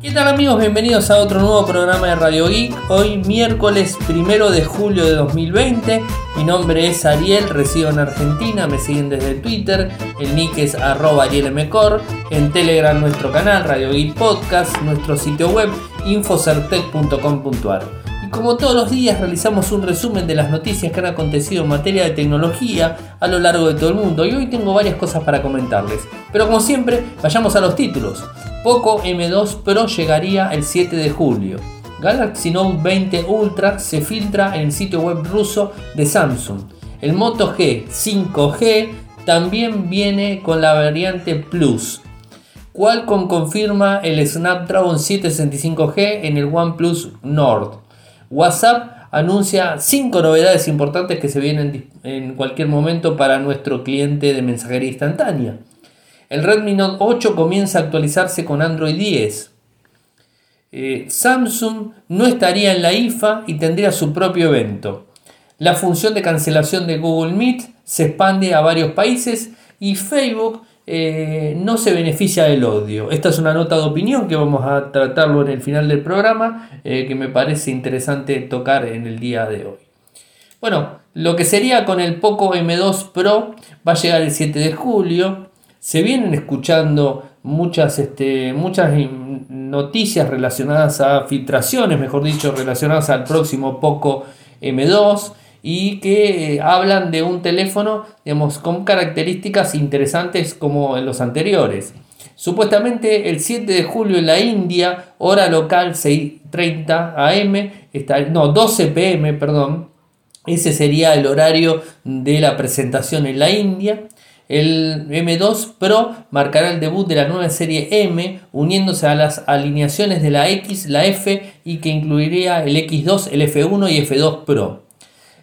¿Qué tal amigos? Bienvenidos a otro nuevo programa de Radio Geek. Hoy miércoles primero de julio de 2020. Mi nombre es Ariel, resido en Argentina, me siguen desde Twitter, el nick es arroba arielmcor, en Telegram nuestro canal Radio Geek Podcast, nuestro sitio web infocertec.com.ar. Y como todos los días realizamos un resumen de las noticias que han acontecido en materia de tecnología a lo largo de todo el mundo y hoy tengo varias cosas para comentarles. Pero como siempre, vayamos a los títulos. Poco M2 Pro llegaría el 7 de julio. Galaxy Note 20 Ultra se filtra en el sitio web ruso de Samsung. El Moto G 5G también viene con la variante Plus. Qualcomm confirma el Snapdragon 765G en el OnePlus Nord. WhatsApp anuncia 5 novedades importantes que se vienen en cualquier momento para nuestro cliente de mensajería instantánea. El Redmi Note 8 comienza a actualizarse con Android 10. Eh, Samsung no estaría en la IFA y tendría su propio evento. La función de cancelación de Google Meet se expande a varios países y Facebook eh, no se beneficia del odio. Esta es una nota de opinión que vamos a tratarlo en el final del programa eh, que me parece interesante tocar en el día de hoy. Bueno, lo que sería con el Poco M2 Pro va a llegar el 7 de julio se vienen escuchando muchas, este, muchas noticias relacionadas a filtraciones, mejor dicho, relacionadas al próximo Poco M2 y que eh, hablan de un teléfono digamos, con características interesantes como en los anteriores. Supuestamente el 7 de julio en la India, hora local 6.30 am, está, no, 12 pm, perdón, ese sería el horario de la presentación en la India. El M2 Pro marcará el debut de la nueva serie M, uniéndose a las alineaciones de la X, la F y que incluiría el X2, el F1 y F2 Pro.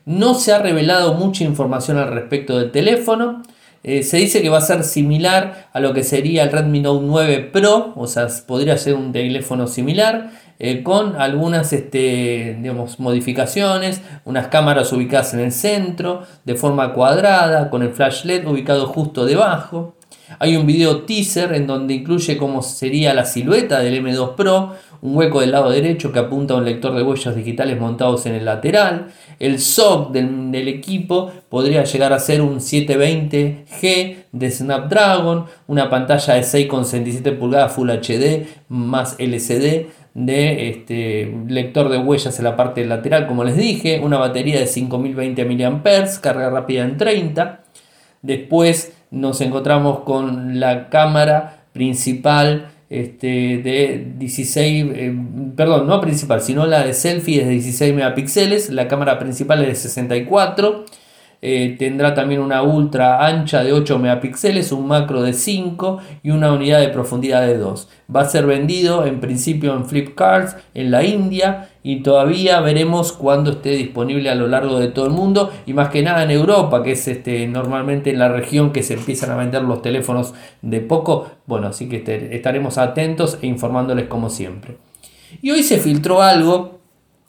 No se ha revelado mucha información al respecto del teléfono. Eh, se dice que va a ser similar a lo que sería el Redmi Note 9 Pro, o sea, podría ser un teléfono similar. Eh, con algunas este, modificaciones, unas cámaras ubicadas en el centro, de forma cuadrada, con el flash LED ubicado justo debajo. Hay un video teaser en donde incluye cómo sería la silueta del M2 Pro, un hueco del lado derecho que apunta a un lector de huellas digitales montados en el lateral. El SOC del, del equipo podría llegar a ser un 720G de Snapdragon, una pantalla de 6,67 pulgadas Full HD más LCD de este, lector de huellas en la parte lateral, como les dije, una batería de 5020 mAh, carga rápida en 30. Después nos encontramos con la cámara principal este, de 16, eh, perdón, no principal, sino la de selfie de 16 megapíxeles, la cámara principal es de 64 eh, tendrá también una ultra ancha de 8 megapíxeles, un macro de 5 y una unidad de profundidad de 2. Va a ser vendido en principio en Flipkart en la India y todavía veremos cuándo esté disponible a lo largo de todo el mundo y más que nada en Europa, que es este, normalmente en la región que se empiezan a vender los teléfonos de poco. Bueno, así que este, estaremos atentos e informándoles como siempre. Y hoy se filtró algo,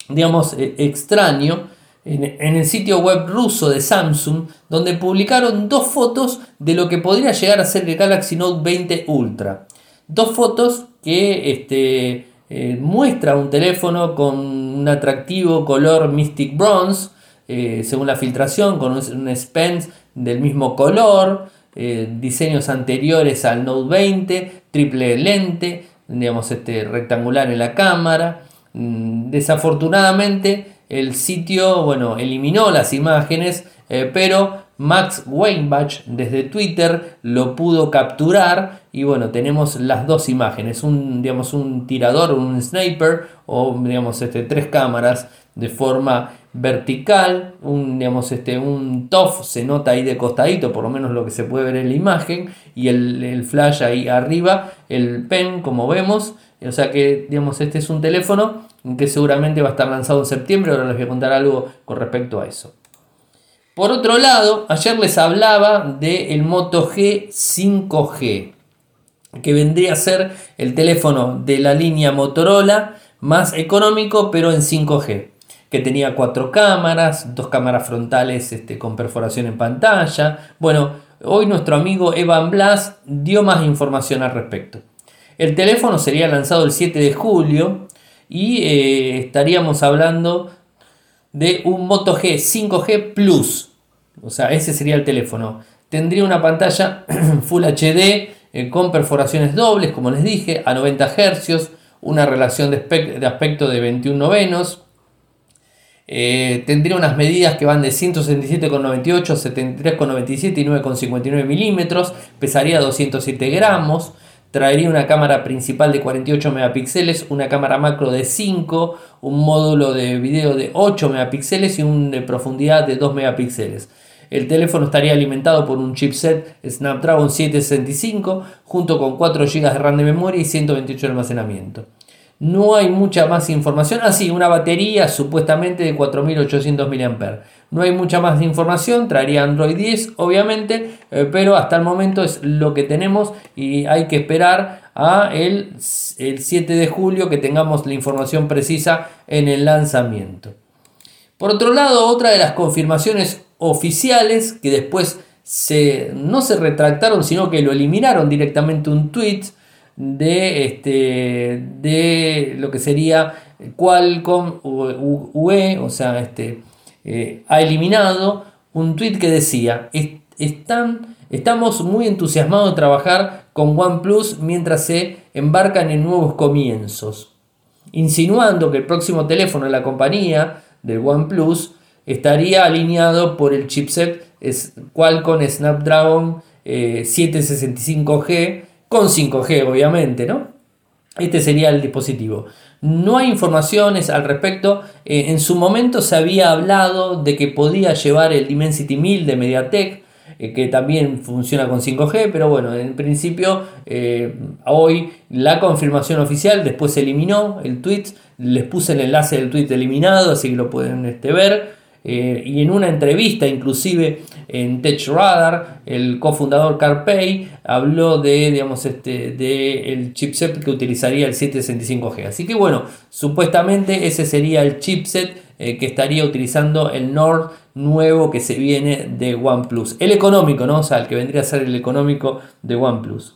digamos, eh, extraño en, el sitio web ruso de Samsung, donde publicaron dos fotos de lo que podría llegar a ser el Galaxy Note 20 Ultra. Dos fotos que este, eh, muestra un teléfono con un atractivo color Mystic Bronze, eh, según la filtración, con un, Spence del mismo color, eh, diseños anteriores al Note 20, triple lente, digamos este rectangular en la cámara. Mm, desafortunadamente, el sitio, bueno, eliminó las imágenes, pero Max Weinbach desde Twitter lo pudo capturar y bueno, tenemos las dos imágenes, un, digamos, un tirador, un sniper o digamos, este, tres cámaras de forma vertical, un, digamos, este, un TOF se nota ahí de costadito, por lo menos lo que se puede ver en la imagen, y el, el flash ahí arriba, el pen como vemos, o sea que digamos, este es un teléfono que seguramente va a estar lanzado en septiembre, ahora les voy a contar algo con respecto a eso. Por otro lado, ayer les hablaba del Moto G 5G, que vendría a ser el teléfono de la línea Motorola más económico, pero en 5G, que tenía cuatro cámaras, dos cámaras frontales este, con perforación en pantalla. Bueno, hoy nuestro amigo Evan Blas dio más información al respecto. El teléfono sería lanzado el 7 de julio y eh, estaríamos hablando de un Moto G 5G Plus. O sea, ese sería el teléfono. Tendría una pantalla Full HD eh, con perforaciones dobles, como les dije, a 90 Hz, una relación de, aspecto de 21 novenos. Eh, tendría unas medidas que van de 167,98, 73,97 y 9,59 milímetros. Pesaría 207 gramos. Traería una cámara principal de 48 megapíxeles, una cámara macro de 5, un módulo de video de 8 megapíxeles y un de profundidad de 2 megapíxeles. El teléfono estaría alimentado por un chipset Snapdragon 765 junto con 4 GB de RAM de memoria y 128 de almacenamiento. No hay mucha más información. Ah, sí, una batería supuestamente de 4800 mAh. No hay mucha más información. Traería Android 10, obviamente, eh, pero hasta el momento es lo que tenemos y hay que esperar a el, el 7 de julio que tengamos la información precisa en el lanzamiento. Por otro lado, otra de las confirmaciones oficiales que después se, no se retractaron, sino que lo eliminaron directamente un tweet de, este, de lo que sería Qualcomm UE, o sea, este, eh, ha eliminado un tweet que decía, están, estamos muy entusiasmados de trabajar con OnePlus mientras se embarcan en nuevos comienzos, insinuando que el próximo teléfono de la compañía del OnePlus estaría alineado por el chipset Qualcomm Snapdragon 765G eh, con 5G obviamente, ¿no? Este sería el dispositivo. No hay informaciones al respecto. Eh, en su momento se había hablado de que podía llevar el Dimensity 1000 de MediaTek, eh, que también funciona con 5G, pero bueno, en principio hoy la confirmación oficial, después se eliminó el tweet, les puse el enlace del tweet eliminado, así que lo pueden este, ver. Eh, y en una entrevista, inclusive en TechRadar, el cofundador CarPay habló de, digamos, este, de el chipset que utilizaría el 765G. Así que bueno, supuestamente ese sería el chipset eh, que estaría utilizando el Nord nuevo que se viene de OnePlus. El económico, ¿no? O sea, el que vendría a ser el económico de OnePlus.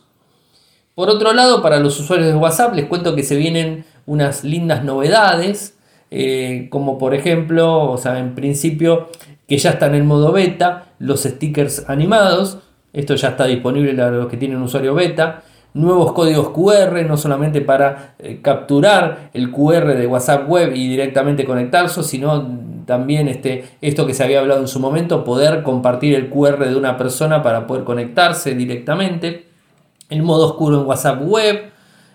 Por otro lado, para los usuarios de WhatsApp les cuento que se vienen unas lindas novedades. Eh, como por ejemplo, o sea, en principio que ya están en modo beta, los stickers animados, esto ya está disponible para los que tienen usuario beta, nuevos códigos QR, no solamente para eh, capturar el QR de WhatsApp Web y directamente conectarse, sino también este, esto que se había hablado en su momento, poder compartir el QR de una persona para poder conectarse directamente, el modo oscuro en WhatsApp Web,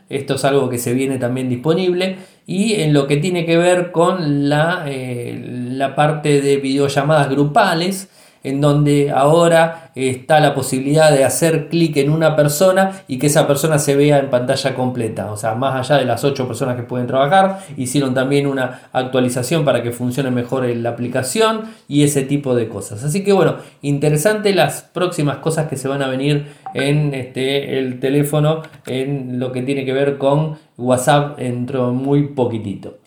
esto es algo que se viene también disponible. Y en lo que tiene que ver con la, eh, la parte de videollamadas grupales, en donde ahora está la posibilidad de hacer clic en una persona y que esa persona se vea en pantalla completa. O sea, más allá de las 8 personas que pueden trabajar, hicieron también una actualización para que funcione mejor la aplicación y ese tipo de cosas. Así que bueno, interesante las próximas cosas que se van a venir en este, el teléfono en lo que tiene que ver con WhatsApp dentro muy poquitito.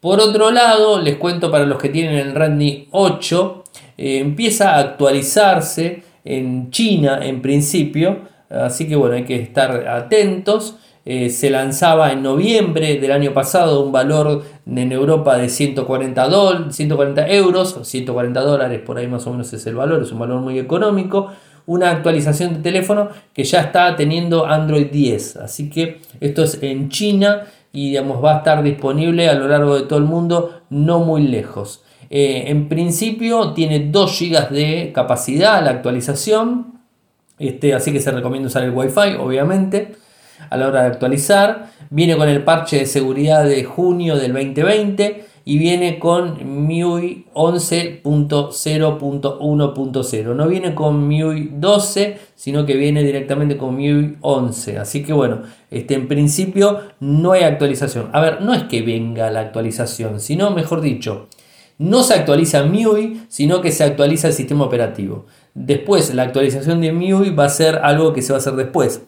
Por otro lado, les cuento para los que tienen el Redmi 8, eh, empieza a actualizarse en China en principio, así que bueno, hay que estar atentos. Eh, se lanzaba en noviembre del año pasado un valor en Europa de 140, 140 euros, 140 dólares, por ahí más o menos es el valor, es un valor muy económico. Una actualización de teléfono que ya está teniendo Android 10, así que esto es en China y digamos, va a estar disponible a lo largo de todo el mundo, no muy lejos. Eh, en principio tiene 2 GB de capacidad la actualización, este, así que se recomienda usar el Wi-Fi, obviamente, a la hora de actualizar. Viene con el parche de seguridad de junio del 2020 y viene con MIUI 11.0.1.0. No viene con MIUI 12, sino que viene directamente con MIUI 11. Así que bueno, este, en principio no hay actualización. A ver, no es que venga la actualización, sino mejor dicho, no se actualiza MIUI, sino que se actualiza el sistema operativo. Después, la actualización de MIUI va a ser algo que se va a hacer después.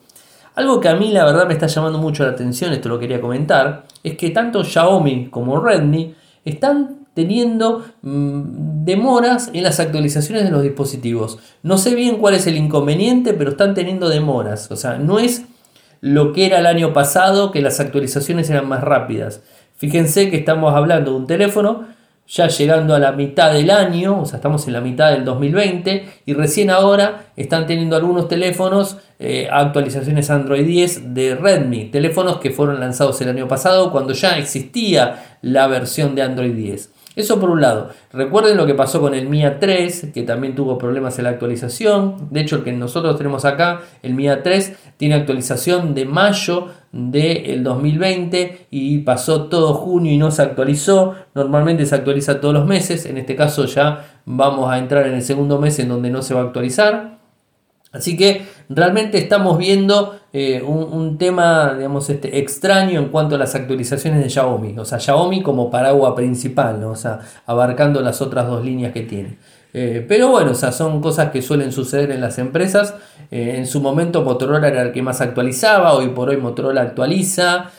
Algo que a mí la verdad me está llamando mucho la atención, esto lo quería comentar, es que tanto Xiaomi como Redmi están teniendo mm, demoras en las actualizaciones de los dispositivos. No sé bien cuál es el inconveniente, pero están teniendo demoras. O sea, no es lo que era el año pasado, que las actualizaciones eran más rápidas. Fíjense que estamos hablando de un teléfono ya llegando a la mitad del año, o sea, estamos en la mitad del 2020 y recién ahora están teniendo algunos teléfonos eh, actualizaciones Android 10 de Redmi, teléfonos que fueron lanzados el año pasado cuando ya existía la versión de Android 10. Eso por un lado. Recuerden lo que pasó con el MIA 3, que también tuvo problemas en la actualización. De hecho, el que nosotros tenemos acá, el MIA 3, tiene actualización de mayo del 2020 y pasó todo junio y no se actualizó. Normalmente se actualiza todos los meses. En este caso ya vamos a entrar en el segundo mes en donde no se va a actualizar. Así que realmente estamos viendo eh, un, tema digamos, este, extraño en cuanto a las actualizaciones de Xiaomi. O sea, Xiaomi como paraguas principal, o sea, abarcando las otras dos líneas que tiene. Eh, pero bueno, o sea, son cosas que suelen suceder en las empresas. Eh, en su momento Motorola era el que más actualizaba, hoy por hoy Motorola actualiza.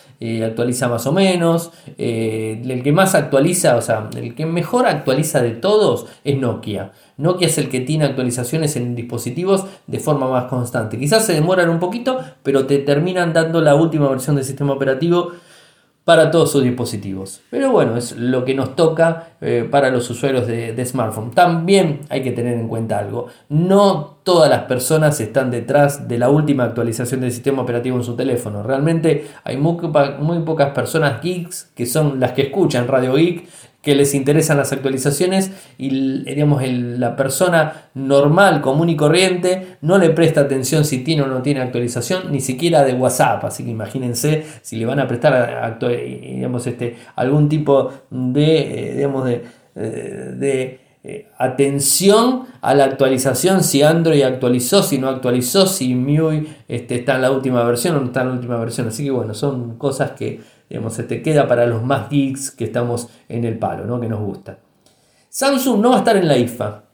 actualiza más o menos. el que más actualiza, o sea, el que mejor actualiza de todos es Nokia. Nokia es el que tiene actualizaciones en dispositivos de forma más constante. Quizás se demoran un poquito, pero te terminan dando la última versión del sistema operativo para todos sus dispositivos. Pero bueno, es lo que nos toca eh, para los usuarios de, smartphone. También hay que tener en cuenta algo. No todas las personas están detrás de la última actualización del sistema operativo en su teléfono. Realmente hay muy, muy pocas personas geeks que son las que escuchan Radio Geek que les interesan las actualizaciones y digamos, la persona normal, común y corriente no le presta atención si tiene o no tiene actualización, ni siquiera de WhatsApp. Así que imagínense si le van a prestar digamos, este, algún tipo de, eh, digamos, de, eh, de eh, atención a la actualización, si Android actualizó, si no actualizó, si MIUI este, está en la última versión o no está en la última versión. Así que bueno, son cosas que Digamos, te queda para los más geeks que estamos en el palo, ¿no? que nos gusta. Samsung no va a estar en la IFA.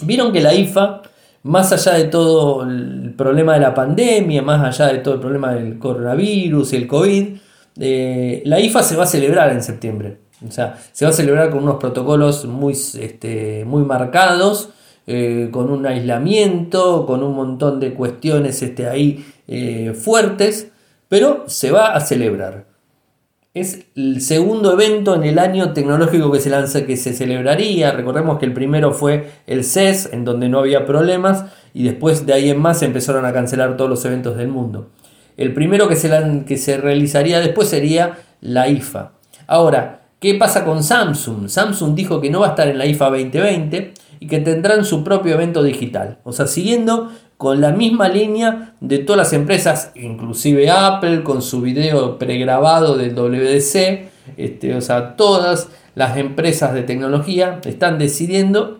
Vieron que la IFA, más allá de todo el problema de la pandemia, más allá de todo el problema del coronavirus y el COVID, eh, la IFA se va a celebrar en septiembre. O sea, se va a celebrar con unos protocolos muy, este, muy marcados, eh, con un aislamiento, con un montón de cuestiones este, ahí eh, fuertes, pero se va a celebrar. Es el segundo evento en el año tecnológico que se lanza, que se celebraría. Recordemos que el primero fue el CES, en donde no había problemas, y después de ahí en más empezaron a cancelar todos los eventos del mundo. El primero que se, que se realizaría después sería la IFA. Ahora, ¿qué pasa con Samsung? Samsung dijo que no va a estar en la IFA 2020 y que tendrán su propio evento digital. O sea, siguiendo con la misma línea de todas las empresas, inclusive Apple con su video pregrabado del WDC, este, o sea, todas las empresas de tecnología están decidiendo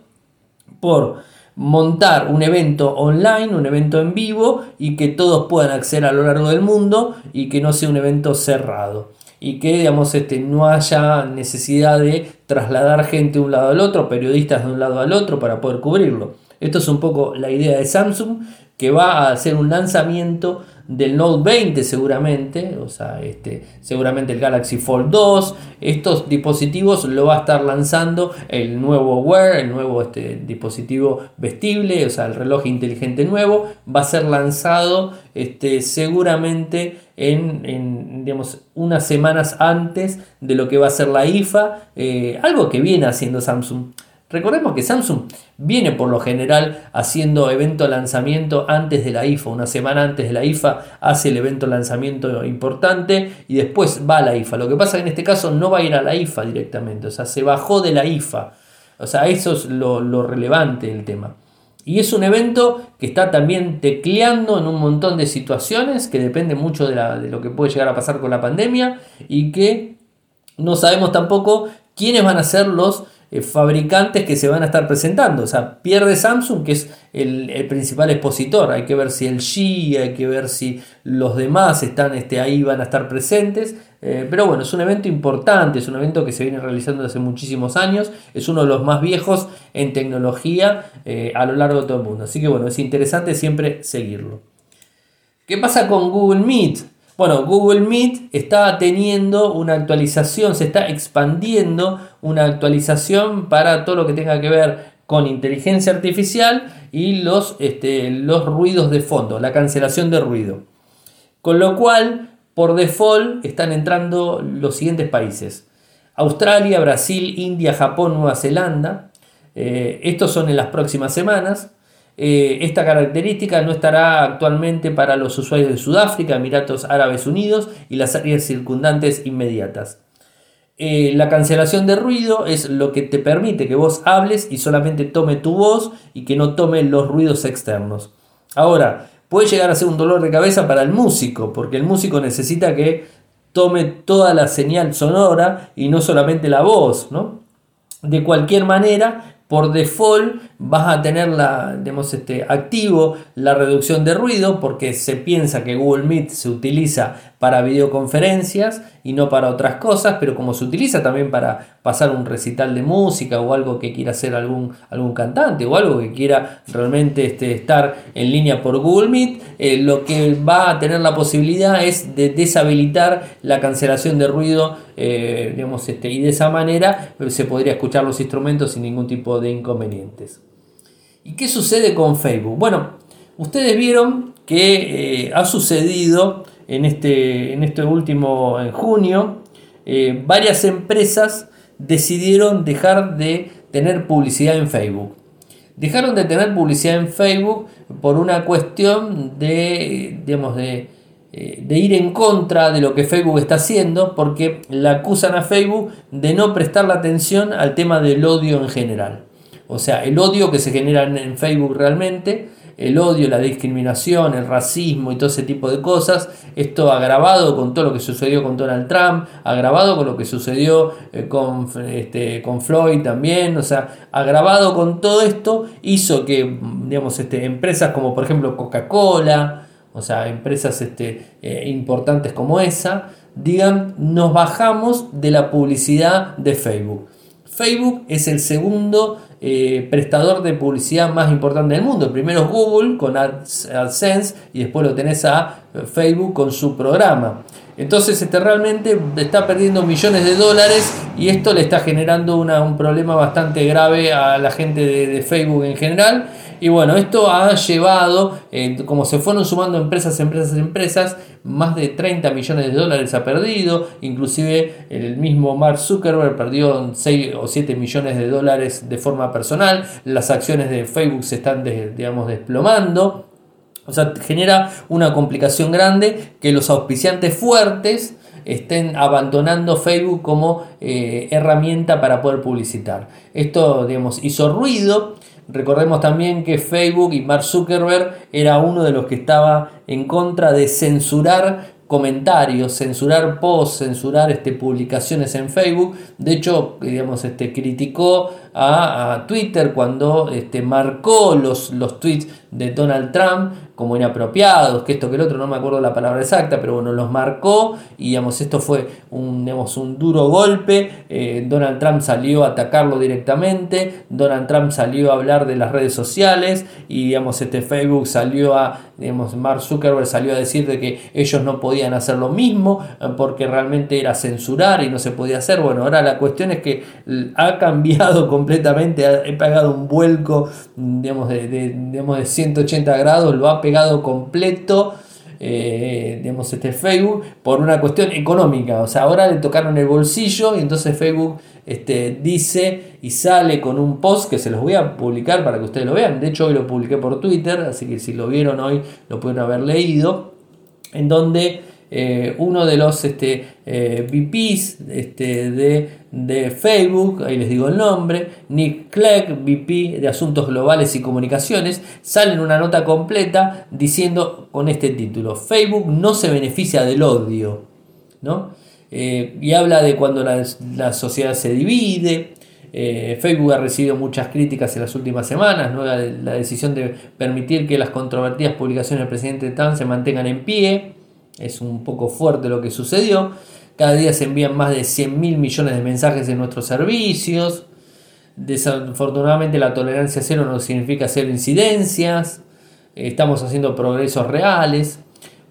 por montar un evento online, un evento en vivo y que todos puedan acceder a lo largo del mundo y que no sea un evento cerrado y que digamos este no haya necesidad de trasladar gente de un lado al otro, periodistas de un lado al otro para poder cubrirlo. Esto es un poco la idea de Samsung, que va a hacer un lanzamiento del Note 20 seguramente, o sea, este, seguramente el Galaxy Fold 2, estos dispositivos lo va a estar lanzando el nuevo Wear, el nuevo este, dispositivo vestible, o sea, el reloj inteligente nuevo, va a ser lanzado este, seguramente en, digamos, unas semanas antes de lo que va a ser la IFA, eh, algo que viene haciendo Samsung. Recordemos que Samsung viene por lo general haciendo evento lanzamiento antes de la IFA, una semana antes de la IFA hace el evento lanzamiento importante y después va a la IFA. Lo que pasa es que en este caso no va a ir a la IFA directamente, o sea, se bajó de la IFA. O sea, eso es lo, relevante del tema. Y es un evento que está también tecleando en un montón de situaciones, que depende mucho de lo que puede llegar a pasar con la pandemia y que no sabemos tampoco quiénes van a ser los eh, fabricantes que se van a estar presentando. O sea, pierde Samsung, que es el, principal expositor. Hay que ver si el G, hay que ver si los demás están este, ahí, van a estar presentes. Eh, pero bueno, es un evento importante, es un evento que se viene realizando desde hace muchísimos años, es uno de los más viejos en tecnología eh, a lo largo de todo el mundo. Así que bueno, es interesante siempre seguirlo. ¿Qué pasa con Google Meet? Bueno, Google Meet está teniendo una actualización, se está expandiendo una actualización para todo lo que tenga que ver con inteligencia artificial y los, este, los ruidos de fondo, la cancelación de ruido. Con lo cual, por default, están entrando los siguientes países. Australia, Brasil, India, Japón, Nueva Zelanda. Eh, estos son en las próximas semanas. Eh, esta característica no estará actualmente para los usuarios de Sudáfrica, Emiratos Árabes Unidos y las áreas circundantes inmediatas. Eh, la cancelación de ruido es lo que te permite que vos hables y solamente tome tu voz y que no tome los ruidos externos. Ahora, puede llegar a ser un dolor de cabeza para el músico, porque el músico necesita que tome toda la señal sonora y no solamente la voz, ¿no? De cualquier manera, por default vas a tener la, este, activo la reducción de ruido porque se piensa que Google Meet se utiliza para videoconferencias y no para otras cosas, pero como se utiliza también para pasar un recital de música o algo que quiera hacer algún, algún cantante o algo que quiera realmente este, estar en línea por Google Meet, eh, lo que va a tener la posibilidad es de deshabilitar la cancelación de ruido eh, este, y de esa manera se podría escuchar los instrumentos sin ningún tipo de inconvenientes. ¿Y qué sucede con Facebook? Bueno, ustedes vieron que eh, ha sucedido en este, en este último, junio, eh, varias empresas decidieron dejar de tener publicidad en Facebook. Dejaron de tener publicidad en Facebook por una cuestión de, digamos, de, eh, de ir en contra de lo que Facebook está haciendo, porque la acusan a Facebook de no prestar la atención al tema del odio en general. O sea, el odio que se genera en Facebook realmente el odio, la discriminación, el racismo y todo ese tipo de cosas. Esto agravado con todo lo que sucedió con Donald Trump, agravado con lo que sucedió eh, con, este, con Floyd también, o sea, agravado con todo esto, hizo que, digamos, este, empresas como por ejemplo Coca-Cola, o sea, empresas este, eh, importantes como esa, digan, nos bajamos de la publicidad de Facebook. Facebook es el segundo eh, prestador de publicidad más importante del mundo. Primero Google con AdSense y después lo tenés a Facebook con su programa. Entonces este realmente está perdiendo millones de dólares y esto le está generando un problema bastante grave a la gente de Facebook en general y bueno, esto ha llevado, eh, como se fueron sumando empresas, empresas, empresas, más de 30 millones de dólares ha perdido. Inclusive el mismo Mark Zuckerberg perdió 6 o 7 millones de dólares de forma personal. Las acciones de Facebook se están, digamos, desplomando. O sea, genera una complicación grande que los auspiciantes fuertes estén abandonando Facebook como eh, herramienta para poder publicitar. Esto, digamos, hizo ruido Recordemos también que Facebook y Mark Zuckerberg era uno de los que estaba en contra de censurar comentarios, censurar posts, censurar este, publicaciones en Facebook. De hecho, digamos, este, criticó a, Twitter cuando este, marcó los, los tweets de Donald Trump como inapropiados, que esto que el otro, no me acuerdo la palabra exacta, pero bueno, los marcó y digamos, esto fue un, un duro golpe. Eh, Donald Trump salió a atacarlo directamente, Donald Trump salió a hablar de las redes sociales y digamos, este Facebook salió a, digamos, Mark Zuckerberg salió a decir de que ellos no podían hacer lo mismo eh, porque realmente era censurar y no se podía hacer. Bueno, ahora la cuestión es que ha cambiado completamente, he pagado un vuelco, digamos, de, de, digamos, de 180 grados, lo ha pegado completo. Eh, digamos, este Facebook por una cuestión económica. O sea, ahora le tocaron el bolsillo y entonces Facebook este, dice y sale con un post que se los voy a publicar para que ustedes lo vean. De hecho, hoy lo publiqué por Twitter, así que si lo vieron hoy lo pueden haber leído. En donde eh, uno de los este, eh, VPs este, de, de, Facebook, ahí les digo el nombre, Nick Clegg, VP de Asuntos Globales y Comunicaciones, sale en una nota completa diciendo con este título, Facebook no se beneficia del odio, ¿no? Eh, y habla de cuando la, sociedad se divide, Facebook ha recibido muchas críticas en las últimas semanas, ¿no? la, la, decisión de permitir que las controvertidas publicaciones del presidente Trump se mantengan en pie. Es un poco fuerte lo que sucedió. Cada día se envían más de 100 mil millones de mensajes en nuestros servicios. Desafortunadamente la tolerancia cero no significa cero incidencias. Estamos haciendo progresos reales.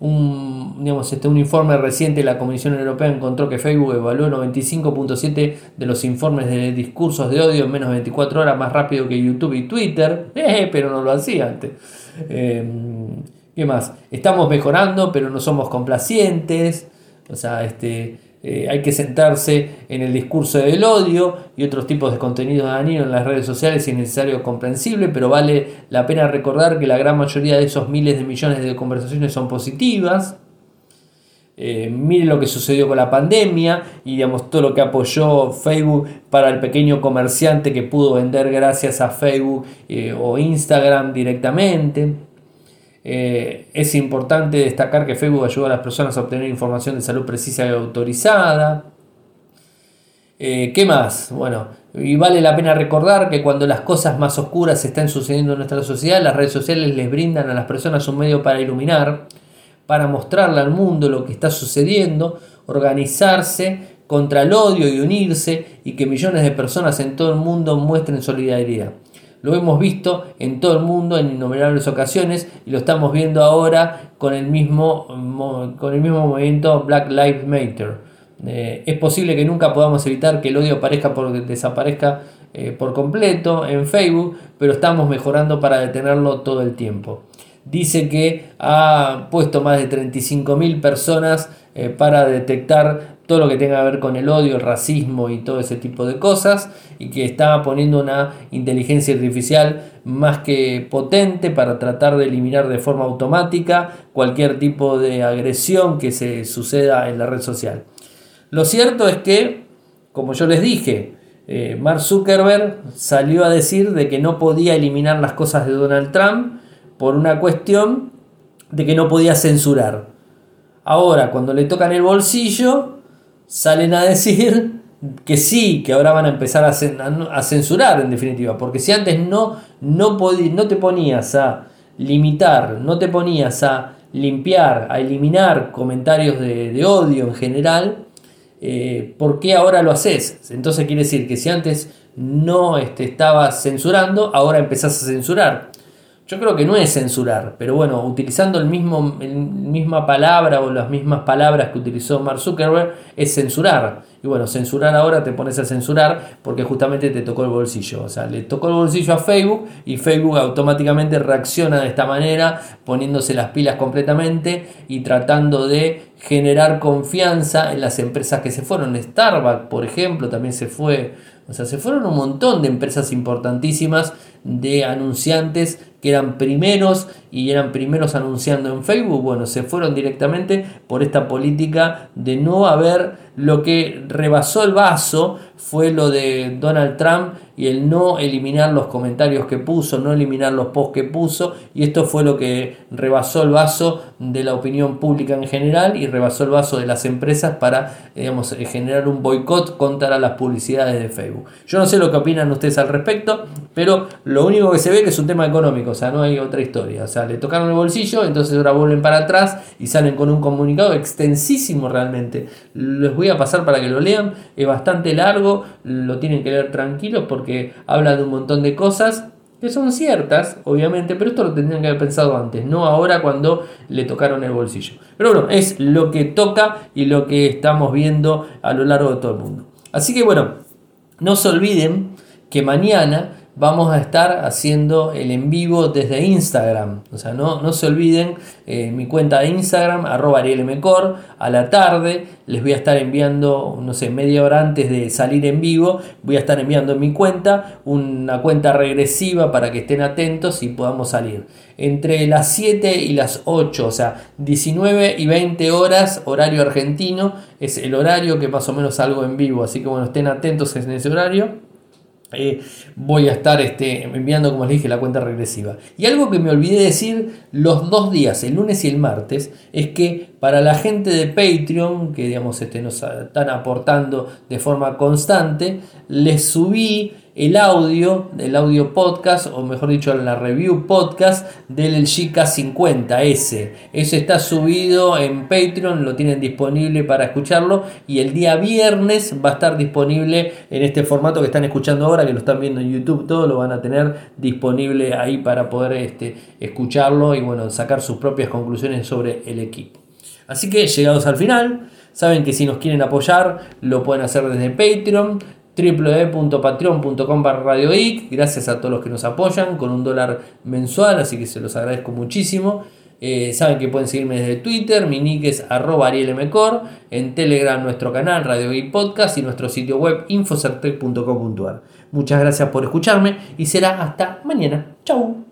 Un, este, un informe reciente de la Comisión Europea encontró que Facebook evaluó 95.7 de los informes de discursos de odio en menos de 24 horas más rápido que YouTube y Twitter, eh, pero no lo hacía antes. Eh, ¿Qué más? Estamos mejorando, pero no somos complacientes. O sea, este, eh, hay que sentarse en el discurso del odio y otros tipos de contenidos dañinos en las redes sociales si es necesario comprensible, pero vale la pena recordar que la gran mayoría de esos miles de millones de conversaciones son positivas. Eh, mire lo que sucedió con la pandemia y digamos todo lo que apoyó Facebook para el pequeño comerciante que pudo vender gracias a Facebook eh, o Instagram directamente. Eh, es importante destacar que Facebook ayuda a las personas a obtener información de salud precisa y autorizada. ¿Qué más? Bueno, y vale la pena recordar que cuando las cosas más oscuras están sucediendo en nuestra sociedad, las redes sociales les brindan a las personas un medio para iluminar para mostrarle al mundo lo que está sucediendo, organizarse contra el odio y unirse y que millones de personas en todo el mundo muestren solidaridad. Lo hemos visto en todo el mundo en innumerables ocasiones y lo estamos viendo ahora con el mismo, con el mismo movimiento Black Lives Matter. Eh, es posible que nunca podamos evitar que el odio aparezca por, desaparezca eh, por completo en Facebook, pero estamos mejorando para detenerlo todo el tiempo dice que ha puesto más de 35.000 personas eh, para detectar todo lo que tenga que ver con el odio, el racismo y todo ese tipo de cosas y que está poniendo una inteligencia artificial más que potente para tratar de eliminar de forma automática cualquier tipo de agresión que se suceda en la red social. Lo cierto es que, como yo les dije, eh, Mark Zuckerberg salió a decir de que no podía eliminar las cosas de Donald Trump por una cuestión de que no podía censurar. Ahora, cuando le tocan el bolsillo, salen a decir que sí, que ahora van a empezar a, censurar en definitiva, porque si antes no, no, no te ponías a limitar, no te ponías a limpiar, a eliminar comentarios de, odio en general, eh, ¿por qué ahora lo haces? Entonces quiere decir que si antes no este, estabas censurando, ahora empezás a censurar. Yo creo que no es censurar, pero bueno, utilizando el mismo, misma palabra o las mismas palabras que utilizó Mark Zuckerberg es censurar. Y bueno, censurar ahora te pones a censurar porque justamente te tocó el bolsillo. O sea, le tocó el bolsillo a Facebook y Facebook automáticamente reacciona de esta manera, poniéndose las pilas completamente y tratando de generar confianza en las empresas que se fueron. Starbucks, por ejemplo, también se fue. O sea, se fueron un montón de empresas importantísimas de anunciantes que eran primeros y eran primeros anunciando en Facebook, bueno, se fueron directamente por esta política de no haber lo que rebasó el vaso fue lo de Donald Trump y el no eliminar los comentarios que puso, no eliminar los posts que puso, y esto fue lo que rebasó el vaso de la opinión pública en general y rebasó el vaso de las empresas para digamos, generar un boicot contra las publicidades de Facebook. Yo no sé lo que opinan ustedes al respecto, pero lo único que se ve que es un tema económico, o sea, no hay otra historia. O sea, le tocaron el bolsillo, entonces ahora vuelven para atrás y salen con un comunicado extensísimo realmente. Les voy a pasar para que lo lean, es bastante largo, lo tienen que leer tranquilos porque habla de un montón de cosas que son ciertas, obviamente, pero esto lo tendrían que haber pensado antes, no ahora cuando le tocaron el bolsillo. Pero bueno, es lo que toca y lo que estamos viendo a lo largo de todo el mundo. Así que bueno, no se olviden que mañana vamos a estar haciendo el en vivo desde Instagram. O sea, no, no se olviden, eh, mi cuenta de Instagram, arroba arielmcor, a la tarde les voy a estar enviando, no sé, media hora antes de salir en vivo, voy a estar enviando en mi cuenta una cuenta regresiva para que estén atentos y podamos salir. Entre las 7 y las 8, o sea, 19 y 20 horas, horario argentino, es el horario que más o menos salgo en vivo, así que bueno, estén atentos en ese horario. Eh, voy a estar este, enviando, como les dije, la cuenta regresiva. Y algo que me olvidé decir los dos días, el lunes y el martes, es que para la gente de Patreon, que digamos este, nos están aportando de forma constante, les subí el audio, el audio podcast, o mejor dicho, la review podcast del LG K50S. Ese está subido en Patreon, lo tienen disponible para escucharlo y el día viernes va a estar disponible en este formato que están escuchando ahora, que lo están viendo en YouTube, todo lo van a tener disponible ahí para poder este, escucharlo y bueno, sacar sus propias conclusiones sobre el equipo. Así que llegados al final, saben que si nos quieren apoyar lo pueden hacer desde Patreon www.patreon.com radioic gracias a todos los que nos apoyan con un dólar mensual así que se los agradezco muchísimo Eh, saben que pueden seguirme desde Twitter, mi nick es arroba arielmcor, en Telegram nuestro canal Radio Geek Podcast y nuestro sitio web infocertec.com.ar. Muchas gracias por escucharme y será hasta mañana. Chau.